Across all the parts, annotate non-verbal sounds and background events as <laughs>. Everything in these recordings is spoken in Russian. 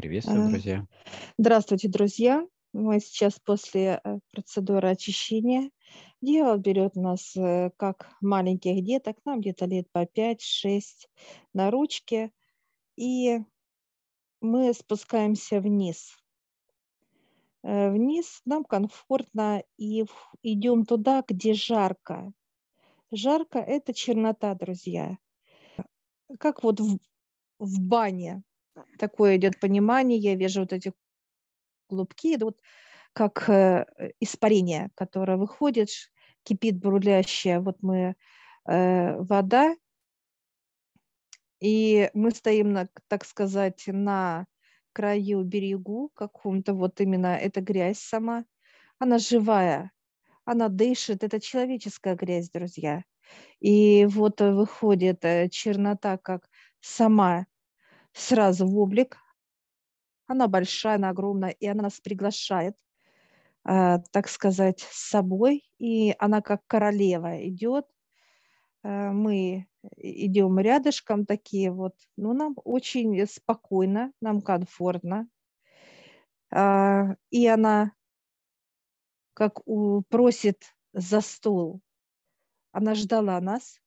Приветствую, друзья. Здравствуйте, друзья. Мы сейчас после э, процедуры очищения. Дьявол берет нас э, как маленьких деток, нам где-то лет по 5-6 на ручке, и мы спускаемся вниз. Э, вниз нам комфортно и идем туда, где жарко. Жарко – это чернота, друзья. Как вот в, в бане такое идет понимание, я вижу вот эти клубки, идут как э, испарение, которое выходит, кипит бурлящая, вот мы, э, вода, и мы стоим, на, так сказать, на краю берегу каком-то, вот именно эта грязь сама, она живая, она дышит, это человеческая грязь, друзья. И вот выходит э, чернота как сама сразу в облик. Она большая, она огромная, и она нас приглашает, э, так сказать, с собой. И она как королева идет. Э, мы идем рядышком такие вот. Ну, нам очень спокойно, нам комфортно. Э, и она как у, просит за стол. Она ждала нас.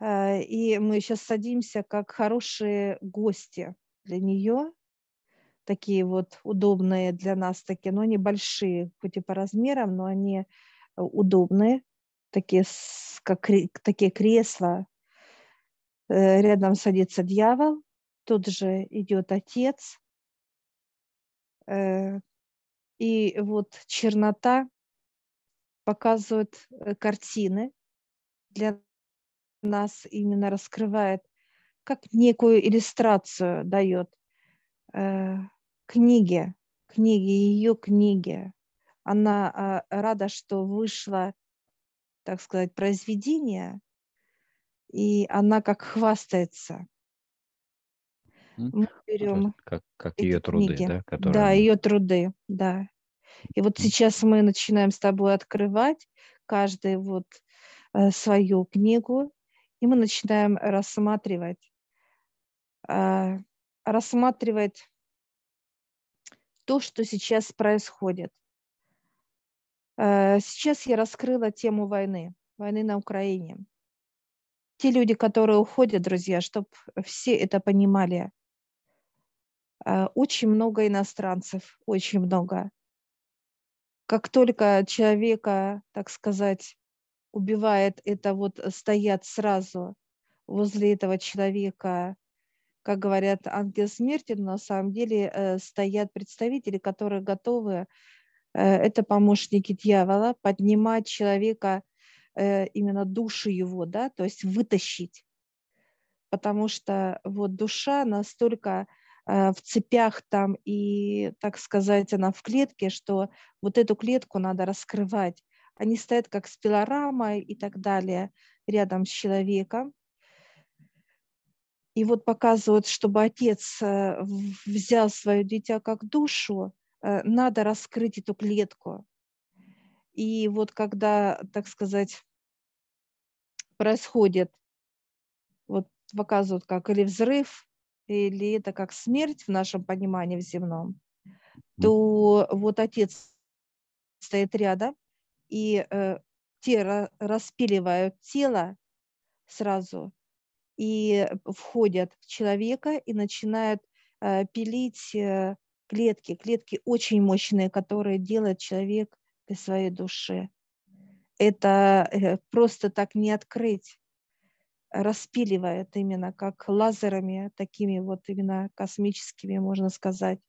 Э, и мы сейчас садимся как хорошие гости для нее, такие вот удобные для нас, такие, но они большие, хоть и по размерам, но они э, удобные, такие, как такие кресла. Э, рядом садится дьявол, тут же идет отец, и вот чернота показывает картины для нас именно раскрывает, как некую иллюстрацию дает э, книге, книге, ее книге. Она э, рада, что вышло, так сказать, произведение, и она как хвастается. Мы берем как, как ее труды, книги. да? Которые... Да, ее труды, да. И вот сейчас мы начинаем с тобой открывать каждый вот э, свою книгу, и мы начинаем рассматривать, а, рассматривать то, что сейчас происходит. А, сейчас я раскрыла тему войны, войны на Украине. Те люди, которые уходят, друзья, чтобы все это понимали, а, очень много иностранцев, очень много. Как только человека, так сказать, убивает, это вот стоят сразу возле этого человека, как говорят, ангел смерти, но на самом деле э, стоят представители, которые готовы, э, это помощники дьявола, поднимать человека, э, именно душу его, да, то есть вытащить. Потому что вот душа настолько в цепях там и, так сказать, она в клетке, что вот эту клетку надо раскрывать. Они стоят как с пилорамой и так далее рядом с человеком. И вот показывают, чтобы отец э, взял свое дитя как душу, э, надо раскрыть эту клетку. И вот когда, так сказать, происходит, вот показывают как или взрыв, или это как смерть в нашем понимании в земном, то вот отец стоит рядом, и э, те распиливают тело сразу и входят в человека и начинают э, пилить э, клетки, клетки очень мощные, которые делает человек для своей души. Это э, просто так не открыть распиливает именно как лазерами, такими вот именно космическими, можно сказать.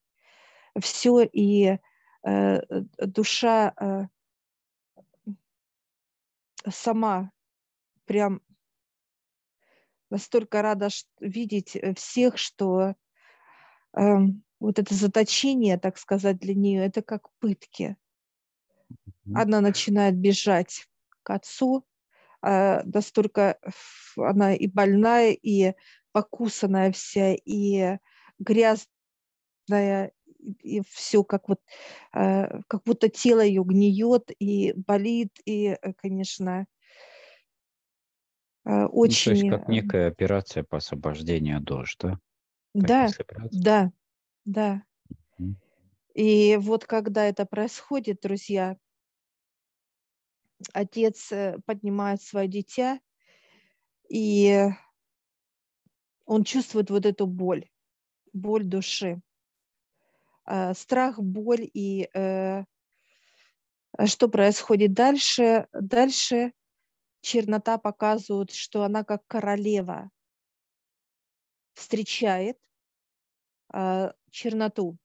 Все, и э, душа э, сама прям настолько рада видеть э, всех, что э, вот это заточение, так сказать, для нее, это как пытки. Она начинает бежать к отцу, э, настолько она и больная, и покусанная вся, и грязная, и все как вот, э, как будто тело ее гниет и болит, и, э, конечно, очень... Э, ну, то есть как некая операция по освобождению душ, да? Да, да, да. Мгм. И вот когда это происходит, друзья, отец поднимает свое дитя, и он чувствует вот эту боль, боль души, страх, боль. И э, что происходит дальше? Дальше чернота показывает, что она как королева встречает э, черноту.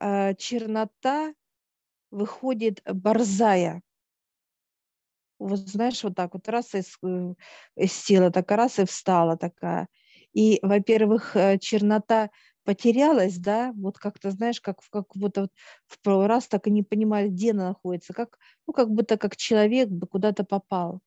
Э, чернота выходит борзая. Вот знаешь, вот так вот раз э, из тела, так раз и встала такая. И, во-первых, э, чернота потерялась, да, вот как-то, знаешь, как, как будто вот в первый раз так и не понимали, где она находится, как, ну, как будто как человек бы куда-то попал.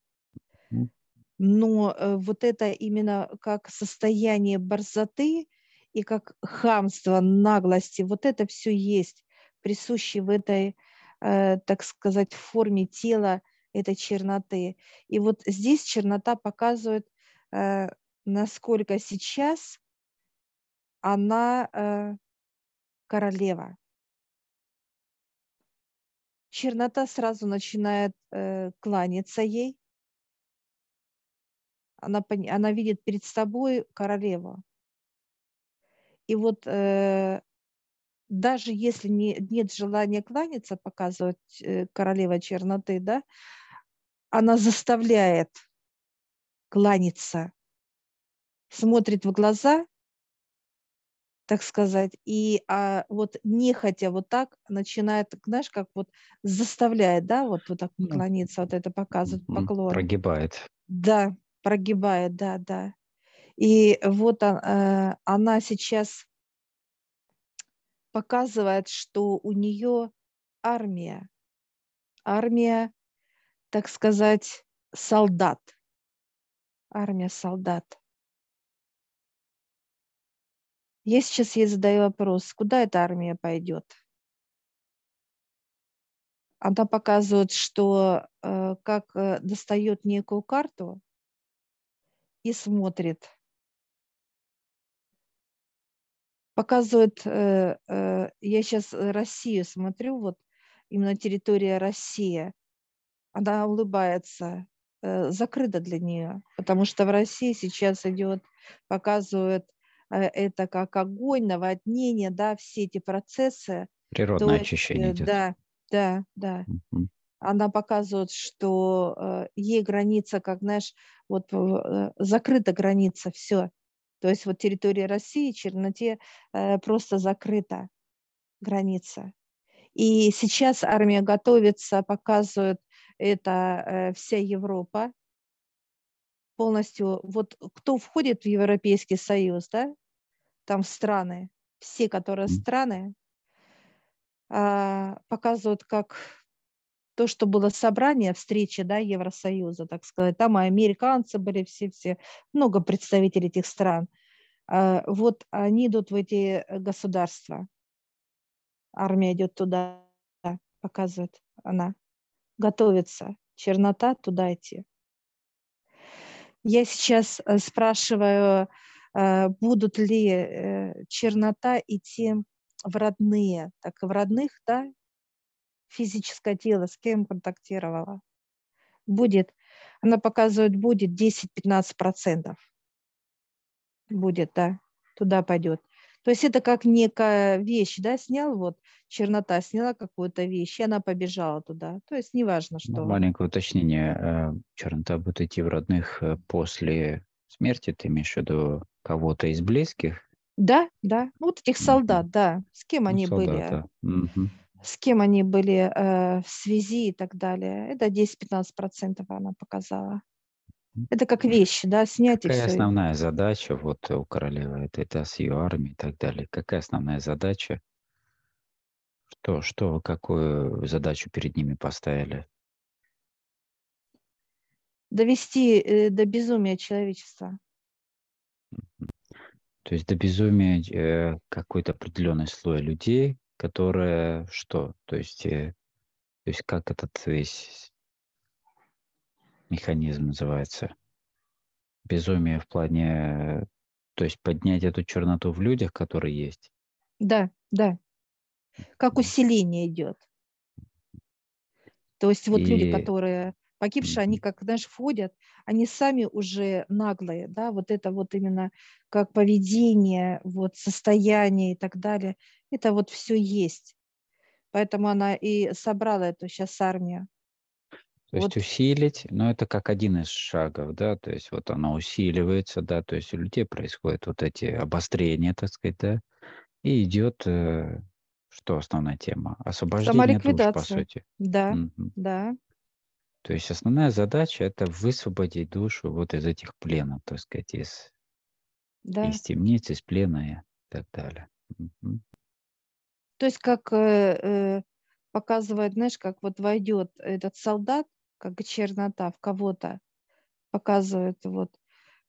Но э, вот это именно как состояние борзоты и как хамство, наглости, вот это все есть присуще в этой, э, так сказать, форме тела этой черноты. И вот здесь чернота показывает, э, насколько сейчас она э, королева. Чернота сразу начинает э, кланяться ей. Она, она видит перед собой королеву. И вот э, даже если не, нет желания кланяться, показывать э, королева черноты, да, она заставляет кланяться, смотрит в глаза, так сказать, и а, вот нехотя вот так начинает, знаешь, как вот заставляет, да, вот, вот так поклониться, вот это показывает поклон. Прогибает. Да, прогибает, да, да. И вот э, она сейчас показывает, что у нее армия, армия, так сказать, солдат, армия солдат. Я сейчас ей задаю вопрос, куда эта армия пойдет? Она показывает, что э, как э, достает некую карту и смотрит. Показывает, э, я сейчас Россию смотрю, вот именно территория России. Она улыбается, закрыта для нее, потому что в России сейчас идет, показывает э, это как огонь, наводнение, да, все эти процессы. То Природное есть, очищение э, идет. да, да, да. Мгм. Она показывает, что э, ей граница, как знаешь, вот э, закрыта граница, все. То есть вот территория России, черноте э, просто закрыта граница. И сейчас армия готовится, показывает это э, вся Европа полностью. Вот кто входит в Европейский Союз, да, там страны, все, которые страны, а, показывают, как то, что было собрание, встреча, да, Евросоюза, так сказать, там и американцы были все-все, много представителей этих стран. А, Вот они идут в эти государства. Армия идет туда, показывает она. Готовится. Чернота туда идти. Я сейчас э, спрашиваю, будут ли э, чернота идти в родные, так в родных, да, физическое тело, с кем контактировала. Будет, она показывает, будет 10-15%. Будет, да, туда пойдет. То есть это как некая вещь, да, снял вот, чернота сняла какую-то вещь, и она побежала туда. То есть неважно, Ну, что. Маленькое уточнение. э, Чернота будет идти в родных э, после смерти, ты имеешь в виду кого-то из близких? Да, да, ну, вот этих солдат, да, с кем они были, солдата. Мгм. с кем они были э, в связи и так далее. Это 10-15% она показала. Это как вещи, да, снять и Какая все. основная задача вот у королевы это, это с ее армией и так далее? Какая основная задача? Что, что, какую задачу перед ними поставили? Довести э, до безумия человечества. То есть до безумия э, какой-то определенный слой людей, которые что? То есть, э, то есть как этот весь механизм называется? Безумие в плане То есть поднять эту черноту в людях, которые есть. Да, да. Как усиление идет. То есть вот и... люди, которые погибшие, они как, знаешь, входят, они сами уже наглые, да, вот это вот именно как поведение, вот состояние и так далее, это вот все есть. Поэтому она и собрала эту сейчас армию. То есть вот. усилить, но это как один из шагов, да, то есть вот она усиливается, да, то есть у людей происходят вот эти обострения, так сказать, да, и идет, э, что основная тема? Освобождение душ, по сути. Да, угу. да. То есть основная задача – это высвободить душу вот из этих пленов, так сказать, из, да. из темниц, из плена и так далее. Угу. То есть как э, э, показывает, знаешь, как вот войдет этот солдат, как чернота в кого-то, показывает вот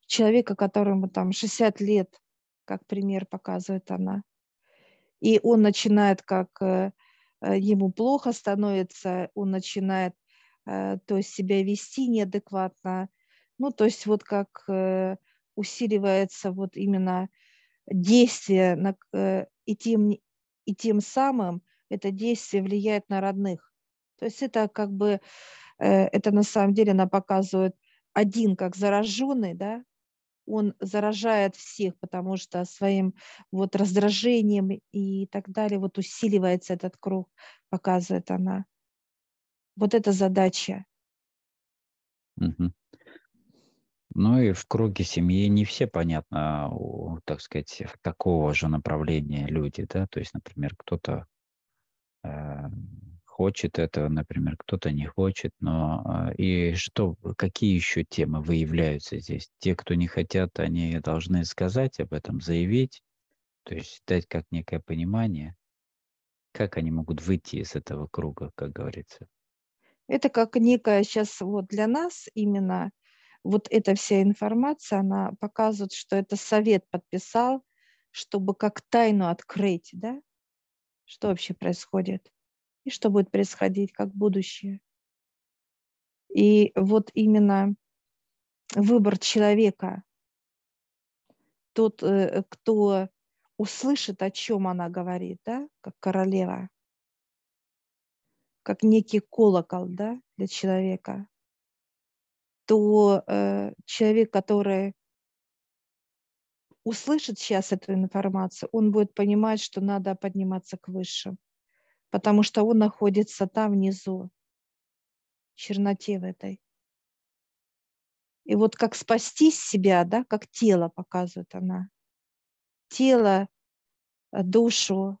человека, которому там 60 лет, как пример показывает она. И он начинает, как э, э, ему плохо становится, он начинает то есть себя вести неадекватно. Ну, то есть вот как усиливается вот именно действие на, и, тем, и тем самым это действие влияет на родных. То есть это как бы Э, это на самом деле она показывает один как зараженный, да, он заражает всех, потому что своим вот раздражением и так далее вот усиливается этот круг, показывает она. Вот это задача. Угу. Ну и в круге семьи не все, понятно, так сказать, такого же направления люди, да, то есть, например, кто-то э, хочет этого, например, кто-то не хочет, но а, и что, какие еще темы выявляются здесь? Те, кто не хотят, они должны сказать об этом, заявить, то есть дать как некое понимание, как они могут выйти из этого круга, как говорится. Это как некая сейчас вот для нас именно вот эта вся информация, она показывает, что это совет подписал, чтобы как тайну открыть, да, что вообще происходит? И что будет происходить как будущее. И вот именно выбор человека, тот, э, кто услышит, о чем она говорит, да, как королева, как некий колокол да, для человека, то э, человек, который услышит сейчас эту информацию, он будет понимать, что надо подниматься к высшим потому что он находится там внизу, в черноте в этой. И вот как спасти себя, да, как тело показывает она. Тело, э, душу,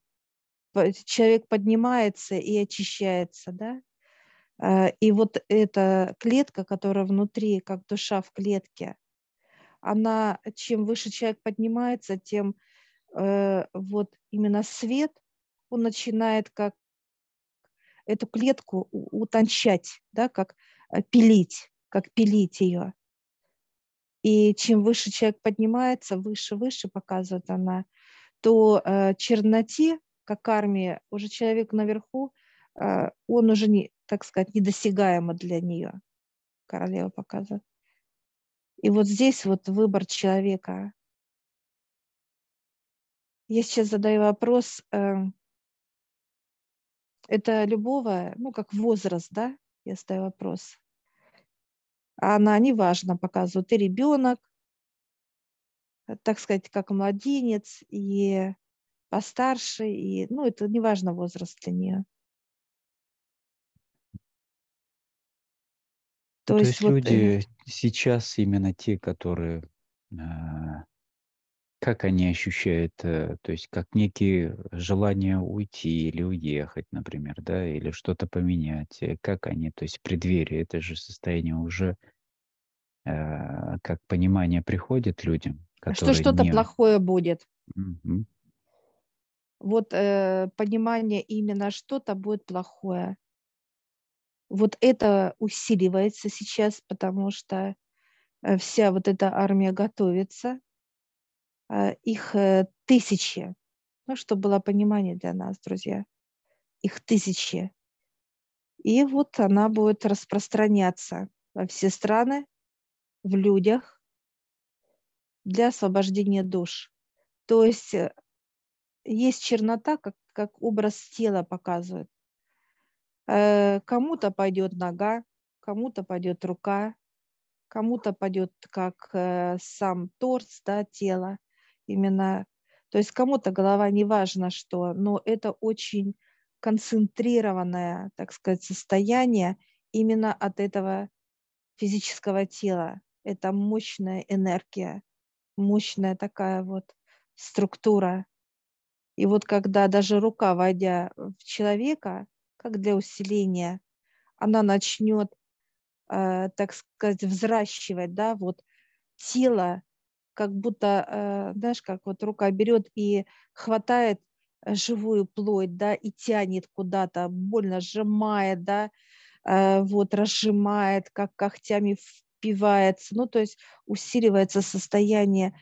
человек поднимается и очищается, да. Э, и вот эта клетка, которая внутри, как душа в клетке, она, чем выше человек поднимается, тем э, вот именно свет, он начинает как эту клетку утончать, да, как э, пилить, как пилить ее. И чем выше человек поднимается, выше, выше показывает она, то э, черноте, как армия, уже человек наверху, э, он уже, не, так сказать, недосягаемо для нее. Королева показывает. И вот здесь вот выбор человека. Я сейчас задаю вопрос, э, это любого, ну, как возраст, да, я ставлю вопрос. А она неважно показывает и ребенок, так сказать, как младенец, и постарше, и, ну, это неважно возраст для нее. То, То есть, есть вот, люди э... сейчас именно те, которые а, как они ощущают, э, то есть как некие желания уйти или уехать, например, да, или что-то поменять, э, как они, то есть в преддверии, это же состояние уже, как понимание приходит людям, Что что-то не... плохое будет. Мгм. Вот э, понимание именно что-то будет плохое. Вот это усиливается сейчас, потому что э, вся вот эта армия готовится, а, их э, тысячи. Ну, чтобы было понимание для нас, друзья. Их тысячи. И вот она будет распространяться во все страны, в людях. для освобождения душ. То есть э, есть чернота, как, как образ тела показывает. Э, кому-то пойдет нога, кому-то пойдет рука, кому-то пойдет как э, сам торс, да, тело, именно, то есть кому-то голова, неважно что, но это очень концентрированное, так сказать, состояние именно от этого физического тела. Это мощная энергия, мощная такая вот структура. И вот когда даже рука, войдя в человека, как для усиления, она начнет, э, так сказать, взращивать, да, вот тело, как будто, э, знаешь, как вот рука берет и хватает живую плоть, да, и тянет куда-то, больно сжимает, да, э, вот разжимает, как когтями впивается, ну, то есть усиливается состояние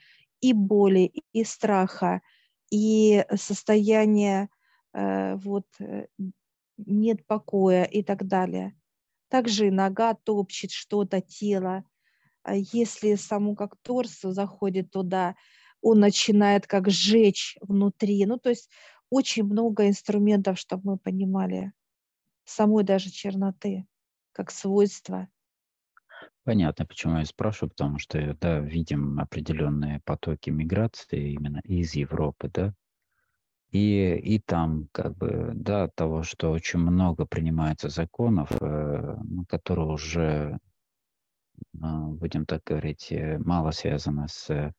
и боли, и страха, и состояние вот нет покоя и так далее. Также нога топчет что-то, тело. А если саму как торсу заходит туда, он начинает как сжечь внутри. Ну, то есть очень много инструментов, чтобы мы понимали самой даже черноты, как свойство. Понятно, почему я спрашиваю, потому что, да, видим определенные потоки миграции именно из Европы, да, и, и там, как бы, да, того, что очень много принимается законов, э, ну, которые уже, э, будем так говорить, э, мало связаны с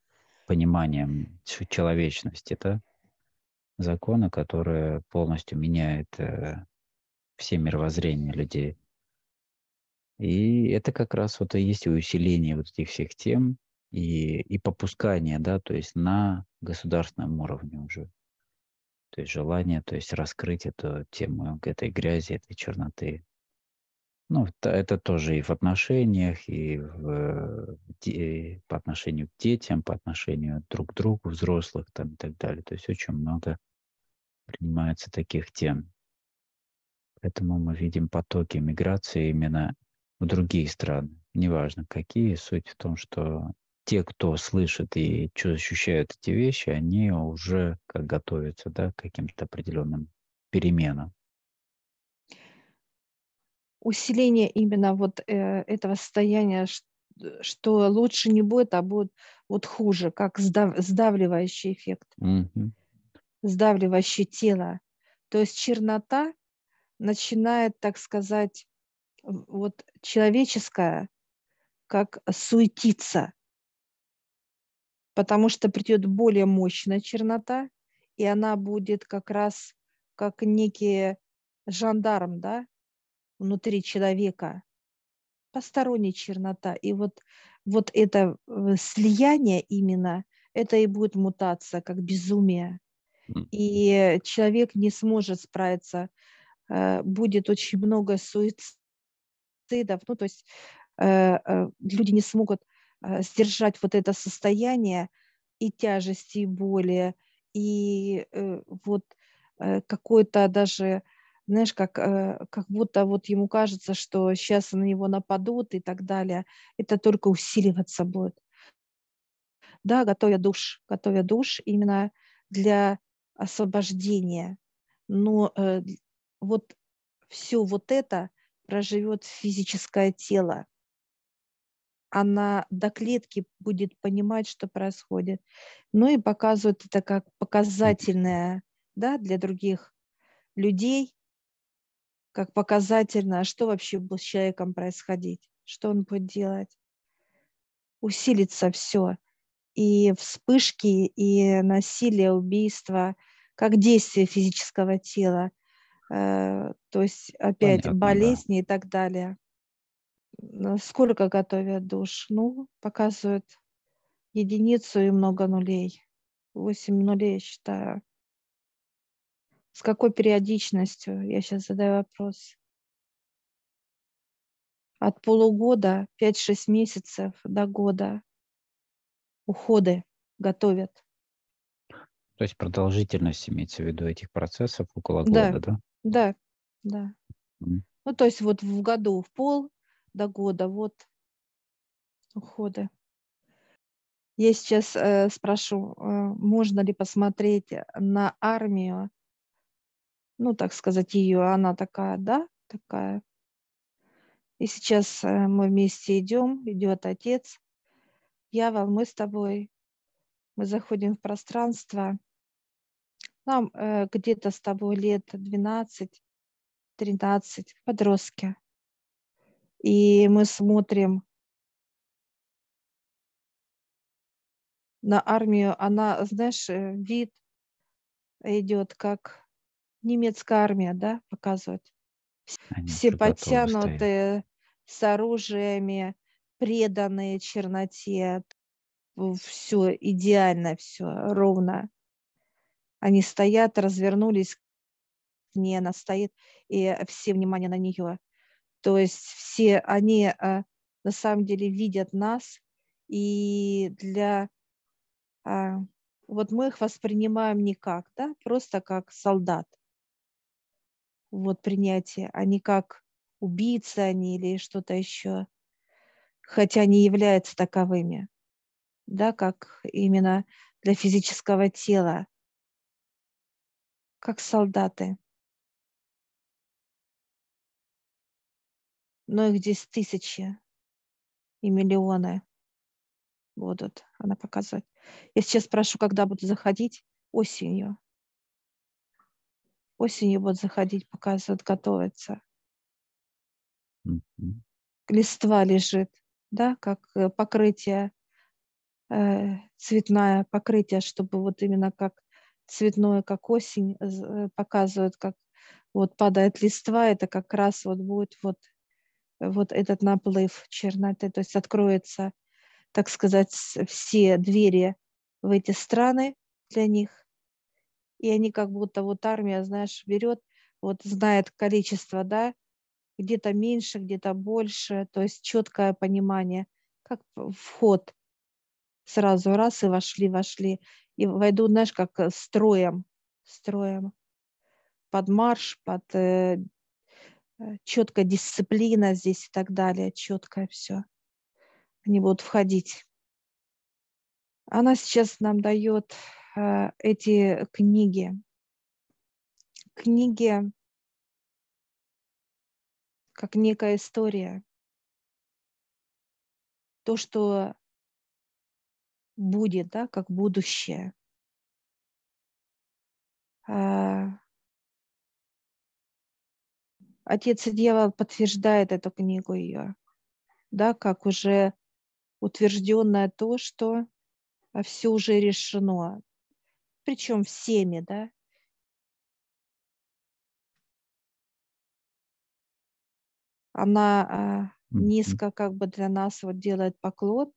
пониманием человечности, да, законы, которые полностью меняют э, все мировоззрения людей. И это как раз вот и есть усиление вот этих всех тем и, и попускание, да, то есть на государственном уровне уже то есть желание, то есть раскрыть эту тему этой грязи, этой черноты. Ну, это тоже и в отношениях, и в, по отношению к детям, по отношению друг к другу, взрослых там и так далее. То есть очень много принимается таких тем. Поэтому мы видим потоки миграции именно в другие страны. Неважно какие, суть в том, что те, кто слышит и ощущают эти вещи, они уже как готовятся да, к каким-то определенным переменам. Усиление именно вот э, этого состояния, что лучше не будет, а будет вот хуже, как сдав, сдавливающий эффект, mm-hmm. сдавливающее тело. То есть чернота начинает, так сказать, вот человеческая, как суетиться, потому что придет более мощная чернота, и она будет как раз как некий жандарм, да, внутри человека, посторонняя чернота. И вот, вот это э, слияние именно, это и будет мутация, как безумие. И человек не сможет справиться, э, будет очень много суицидов, ну, то есть э, люди не смогут Э, сдержать вот это состояние и тяжести, и боли, и э, вот э, какой-то даже, знаешь, как, как будто вот ему кажется, что сейчас на него нападут и так далее, это только усиливаться будет. Да, готовя душ, готовя душ именно для освобождения. Но э, вот все вот это проживет физическое тело она до клетки будет понимать, что происходит. Ну и показывает это как показательное да, для других людей, как показательное, что вообще будет с человеком происходить, что он будет делать. Усилится все. И вспышки, и насилие, убийство, как действие физического тела. Э, то есть опять Понятно, болезни да. и так далее. Сколько готовят душ? Ну, показывают единицу и много нулей. Восемь нулей, считаю. С какой периодичностью? Я сейчас задаю вопрос. От полугода, 5-6 месяцев до года уходы готовят. То есть продолжительность имеется в виду этих процессов около да, года, да? Да, да. Mm. Ну, то есть вот в году в пол, до года. Вот уходы. Я сейчас э, спрошу, э, можно ли посмотреть на армию, ну, так сказать, ее, она такая, да, такая. И сейчас э, мы вместе идем, идет отец, я, мы с тобой, мы заходим в пространство, нам э, где-то с тобой лет 12, 13, подростки. И мы смотрим на армию, она, знаешь, э, вид идет, как немецкая армия, да, показывать. Они Все подтянутые, с оружиями, преданные черноте, все идеально, все ровно. Они стоят, развернулись к ней, она стоит, и все внимание на нее. То есть все они а, на самом деле видят нас, и для а, вот мы их воспринимаем не как, да, просто как солдат. Вот принятие, а не как убийцы они или что-то еще, хотя они являются таковыми, да, как именно для физического тела как солдаты. Но их здесь тысячи и миллионы будут, она показывает. Я сейчас спрашиваю, когда будут заходить? Осенью. Осенью будут заходить, показывают, готовятся. Мгм. Листва лежит, да, как э, покрытие, э, цветное покрытие, чтобы вот именно как цветное, как осень, э, показывают, как вот падает листва, это как раз вот будет вот, вот этот наплыв черноты, то есть откроется, так сказать, все двери в эти страны для них, и они как будто вот армия, знаешь, берет, вот знает количество, да, где-то меньше, где-то больше, то есть четкое понимание, как вход сразу раз и вошли, вошли и войду, знаешь, как э, строем, строем, под марш, под э, э четкая дисциплина здесь и так далее, четкое все. Они будут входить. Она сейчас нам дает э, эти книги. Книги как некая история. То, что будет, да, как будущее. А, Отец и дьявол подтверждает эту книгу ее, да, как уже утвержденное то, что все уже решено, причем всеми, да. Она а, низко как бы для нас вот делает поклон,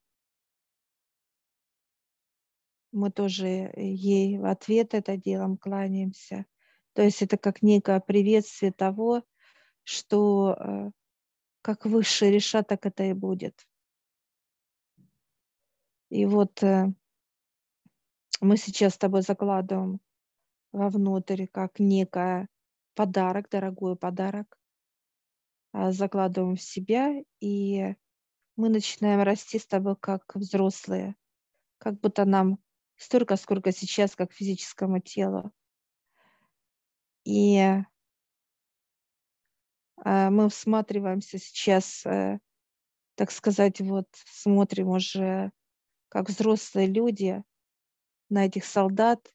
мы тоже ей в ответ это делом кланяемся. То есть это как некое приветствие того, что э, как высшие решат, так это и будет. И вот э, мы сейчас с тобой закладываем вовнутрь как некое подарок, дорогой подарок, а, закладываем в себя, и мы начинаем расти с тобой как взрослые, как будто нам столько, сколько сейчас, как физическому телу. И э, мы всматриваемся сейчас, э, так сказать, вот смотрим уже как взрослые люди на этих солдат.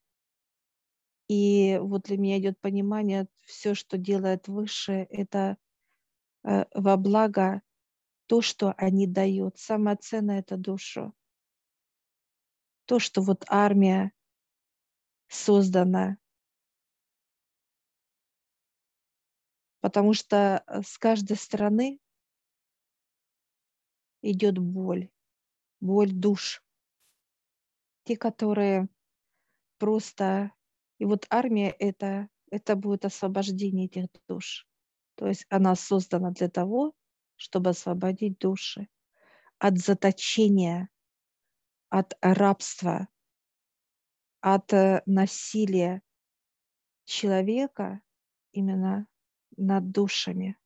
И вот для меня идет понимание, все, что делает выше, это э, во благо то, что они дают. Самое ценное – это душу то, что вот армия создана. Потому что э, с каждой стороны идет боль, боль душ. Те, которые просто... И вот армия это, это будет освобождение этих душ. То есть она создана для того, чтобы освободить души от заточения от рабства, от э, насилия человека именно над душами.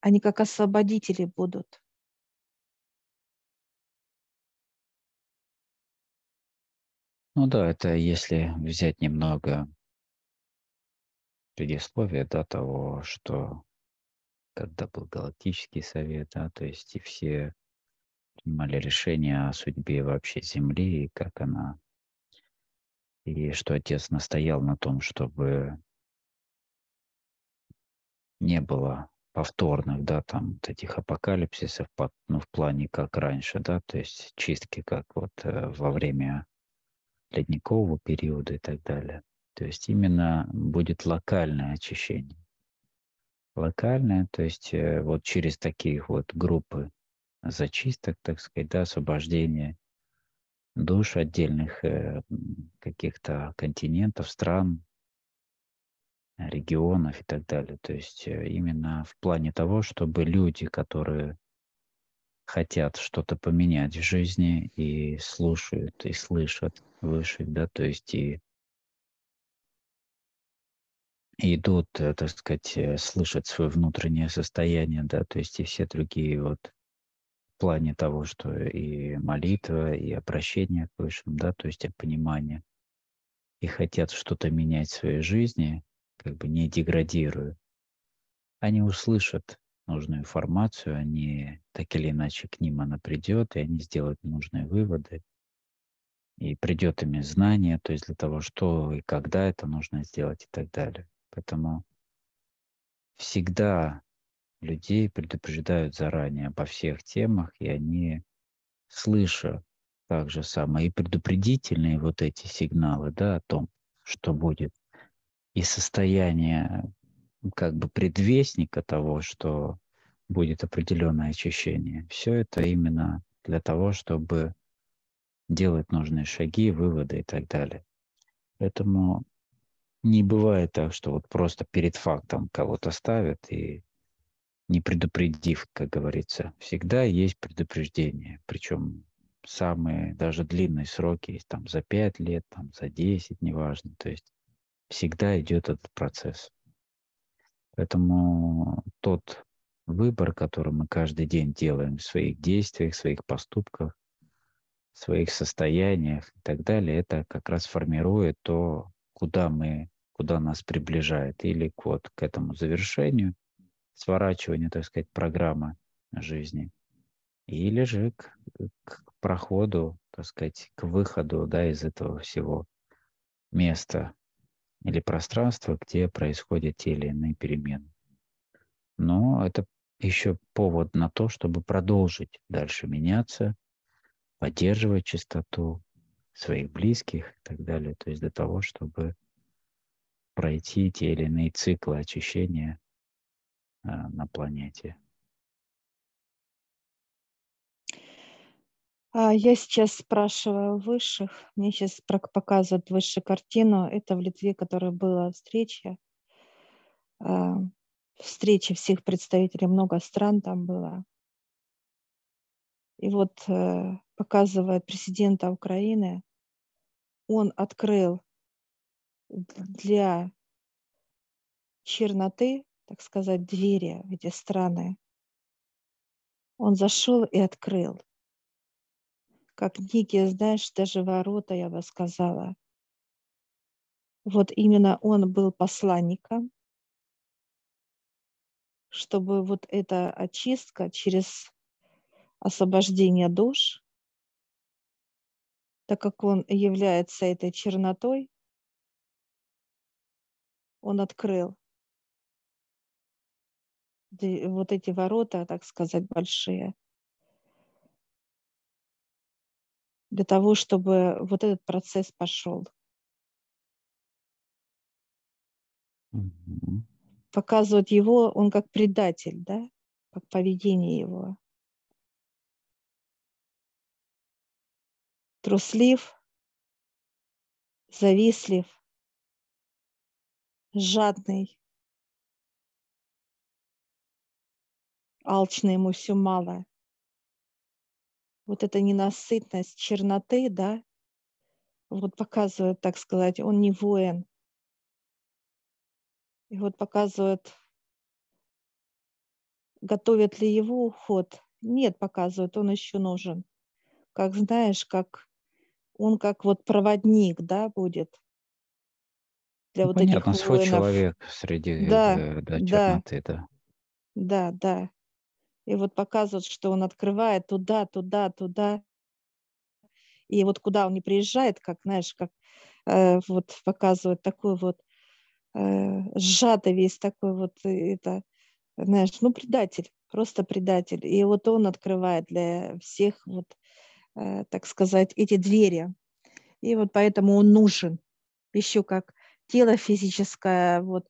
Они как освободители будут. Ну да, это если взять немного предисловие да, того, что когда был Галактический совет, да, то есть и все принимали решения о судьбе вообще Земли и как она, и что отец настоял на том, чтобы не было повторных, да, там вот этих апокалипсисов, ну, в плане как раньше, да, то есть чистки как вот э, во время ледникового периода и так далее. То есть именно будет локальное очищение. Локальное, то есть э, вот через такие вот группы зачисток, так сказать, да, освобождения душ отдельных э, каких-то континентов, стран, регионов и так далее. То есть э, именно в плане того, чтобы люди, которые хотят что-то поменять в жизни и слушают, и слышат выше, да, то есть и идут, э, так сказать, слышат свое внутреннее состояние, да, то есть и все другие вот плане того, что и молитва, и обращение к Высшим, да, то есть понимание, и хотят что-то менять в своей жизни, как бы не деградируя, они услышат нужную информацию, они так или иначе к ним она придет, и они сделают нужные выводы, и придет ими знание, то есть для того, что и когда это нужно сделать и так далее. Поэтому всегда людей предупреждают заранее обо всех темах, и они, слыша также самое и предупредительные вот эти сигналы, да, о том, что будет, и состояние как бы предвестника того, что будет определенное очищение. Все это именно для того, чтобы делать нужные шаги, выводы и так далее. Поэтому не бывает так, что вот просто перед фактом кого-то ставят и не предупредив, как говорится. Всегда есть предупреждение, причем самые даже длинные сроки там за 5 лет, там за 10, неважно. То есть всегда идет этот процесс. Поэтому тот выбор, который мы каждый день делаем в своих действиях, в своих поступках, в своих состояниях и так далее, это как раз формирует то, куда мы куда нас приближает, или вот к этому завершению, сворачиванию, так сказать, программы жизни, или же к, к проходу, так сказать, к выходу да, из этого всего места или пространства, где происходят те или иные перемены. Но это еще повод на то, чтобы продолжить дальше меняться, поддерживать чистоту своих близких и так далее. То есть для того, чтобы пройти те или иные циклы очищения на планете. А, я сейчас спрашиваю высших. Мне сейчас показывают высшую картину. Это в Литве, которая была встреча. А, встреча всех представителей, много стран там было. И вот э, показывает президента Украины. Он открыл для черноты, так сказать, двери в эти страны, он зашел и открыл. Как некие, знаешь, даже ворота, я бы сказала. Вот именно он был посланником, чтобы вот эта очистка через освобождение душ, так как он является этой чернотой, он открыл вот эти ворота, так сказать, большие, для того, чтобы вот этот процесс пошел. Мгм. Показывает его, он как предатель, да, как поведение его. Труслив, завистлив, жадный, алчный, ему все мало. Вот эта ненасытность черноты, да, вот показывает, так сказать, он не воин. И вот показывает, готовят ли его уход. Нет, показывает, он еще нужен. Как знаешь, как он как вот проводник, да, будет для ну, вот понятно, этих свой воинов. человек среди да, э, да, черноты, да. Да, да. И вот показывают, что он открывает туда, туда, туда. И вот куда он не приезжает, как, знаешь, как э, вот показывают такой вот э, сжатый весь такой вот, э, это, знаешь, ну, предатель, просто предатель. И вот он открывает для всех вот, э, так сказать, эти двери. И вот поэтому он нужен еще как тело физическое, вот,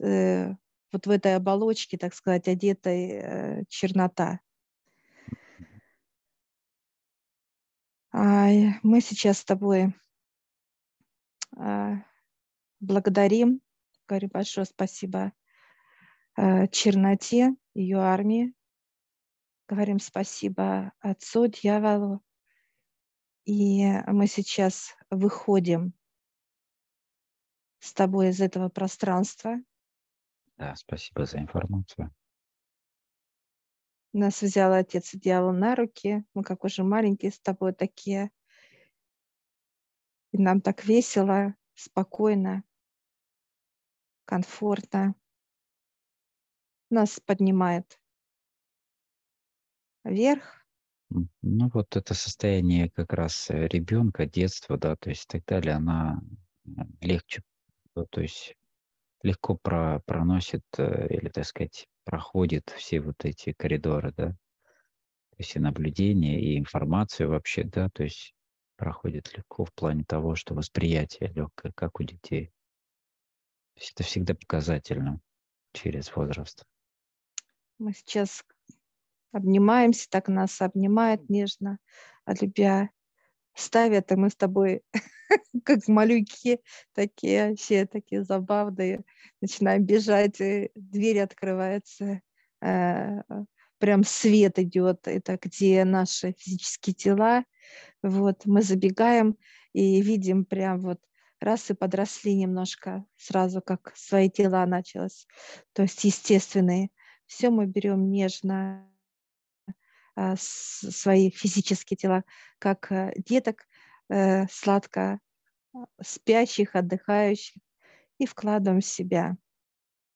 э, вот в этой оболочке, так сказать, одетой э, чернота. А мы сейчас с тобой э, благодарим, говорю большое спасибо э, черноте, ее армии, говорим спасибо отцу, дьяволу, и мы сейчас выходим с тобой из этого пространства. Да, спасибо за информацию. Нас взял отец и дьявол на руки. Мы как уже маленькие с тобой такие. И нам так весело, спокойно, комфортно. Нас поднимает вверх. Ну вот это состояние как раз э, ребенка, детства, да, то есть и так далее, она легче ну, то есть легко про, проносит э, или, так сказать, проходит все вот эти коридоры, да, то есть и наблюдение, и информацию вообще, да, то есть проходит легко в плане того, что восприятие легкое, как у детей. То есть это всегда показательно через возраст. Мы сейчас обнимаемся, так нас обнимает нежно, любя ставят, и мы с тобой <laughs> как малюки такие вообще такие забавные, начинаем бежать, и дверь открывается, э, прям свет идет, это где наши физические тела, вот, мы забегаем и видим прям вот раз и подросли немножко сразу, как свои тела началось, то есть естественные. Все мы берем нежно, свои физические тела, как э, деток э, сладко спящих, отдыхающих, и вкладываем в себя.